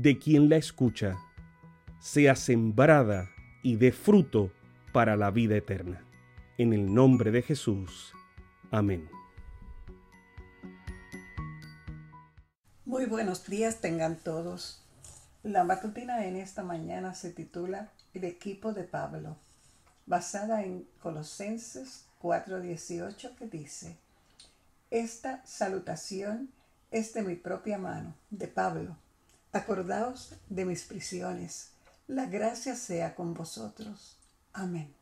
de quien la escucha, sea sembrada y dé fruto para la vida eterna. En el nombre de Jesús. Amén. Muy buenos días tengan todos. La matutina en esta mañana se titula El equipo de Pablo, basada en Colosenses 4:18 que dice, Esta salutación es de mi propia mano, de Pablo. Acordaos de mis prisiones. La gracia sea con vosotros. Amén.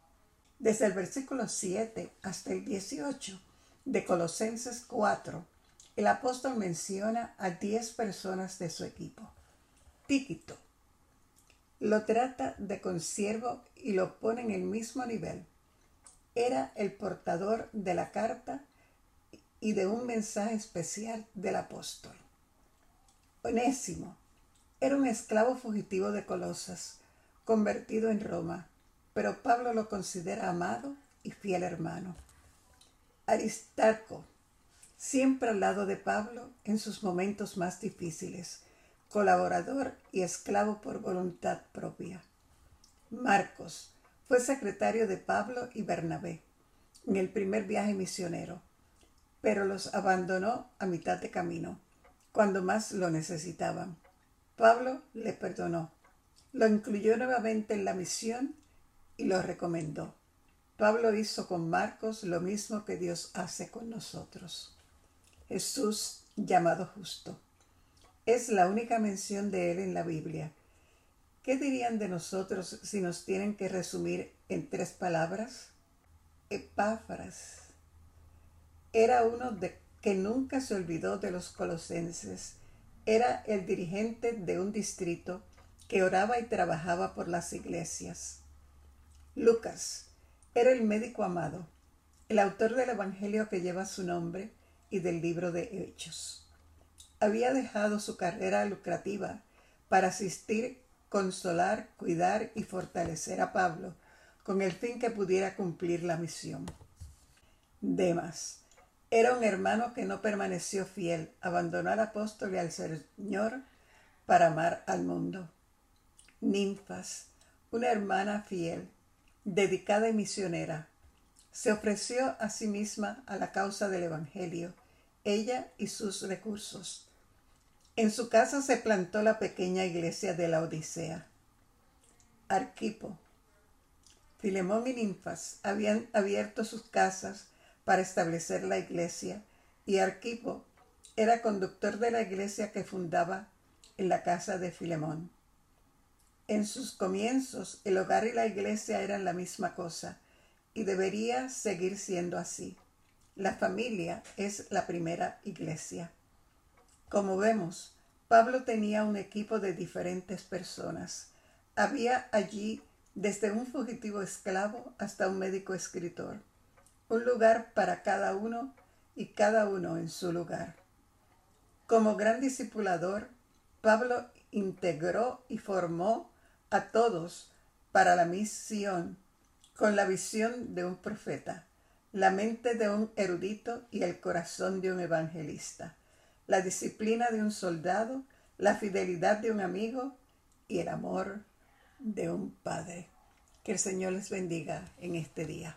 Desde el versículo 7 hasta el 18 de Colosenses 4, el apóstol menciona a 10 personas de su equipo. Tíquito lo trata de consiervo y lo pone en el mismo nivel. Era el portador de la carta y de un mensaje especial del apóstol. Onésimo era un esclavo fugitivo de Colosas, convertido en Roma pero Pablo lo considera amado y fiel hermano. Aristarco, siempre al lado de Pablo en sus momentos más difíciles, colaborador y esclavo por voluntad propia. Marcos fue secretario de Pablo y Bernabé en el primer viaje misionero, pero los abandonó a mitad de camino, cuando más lo necesitaban. Pablo le perdonó, lo incluyó nuevamente en la misión y lo recomendó. Pablo hizo con Marcos lo mismo que Dios hace con nosotros. Jesús llamado justo. Es la única mención de él en la Biblia. ¿Qué dirían de nosotros si nos tienen que resumir en tres palabras? Epáfras. Era uno de que nunca se olvidó de los colosenses. Era el dirigente de un distrito que oraba y trabajaba por las iglesias. Lucas era el médico amado, el autor del Evangelio que lleva su nombre y del libro de Hechos. Había dejado su carrera lucrativa para asistir, consolar, cuidar y fortalecer a Pablo con el fin que pudiera cumplir la misión. Demas era un hermano que no permaneció fiel, abandonó al apóstol y al Señor para amar al mundo. Ninfas, una hermana fiel, dedicada y misionera. Se ofreció a sí misma a la causa del Evangelio, ella y sus recursos. En su casa se plantó la pequeña iglesia de la Odisea. Arquipo. Filemón y Ninfas habían abierto sus casas para establecer la iglesia y Arquipo era conductor de la iglesia que fundaba en la casa de Filemón. En sus comienzos, el hogar y la iglesia eran la misma cosa y debería seguir siendo así. La familia es la primera iglesia. Como vemos, Pablo tenía un equipo de diferentes personas. Había allí desde un fugitivo esclavo hasta un médico escritor. Un lugar para cada uno y cada uno en su lugar. Como gran discipulador, Pablo integró y formó a todos para la misión con la visión de un profeta, la mente de un erudito y el corazón de un evangelista, la disciplina de un soldado, la fidelidad de un amigo y el amor de un padre. Que el Señor les bendiga en este día.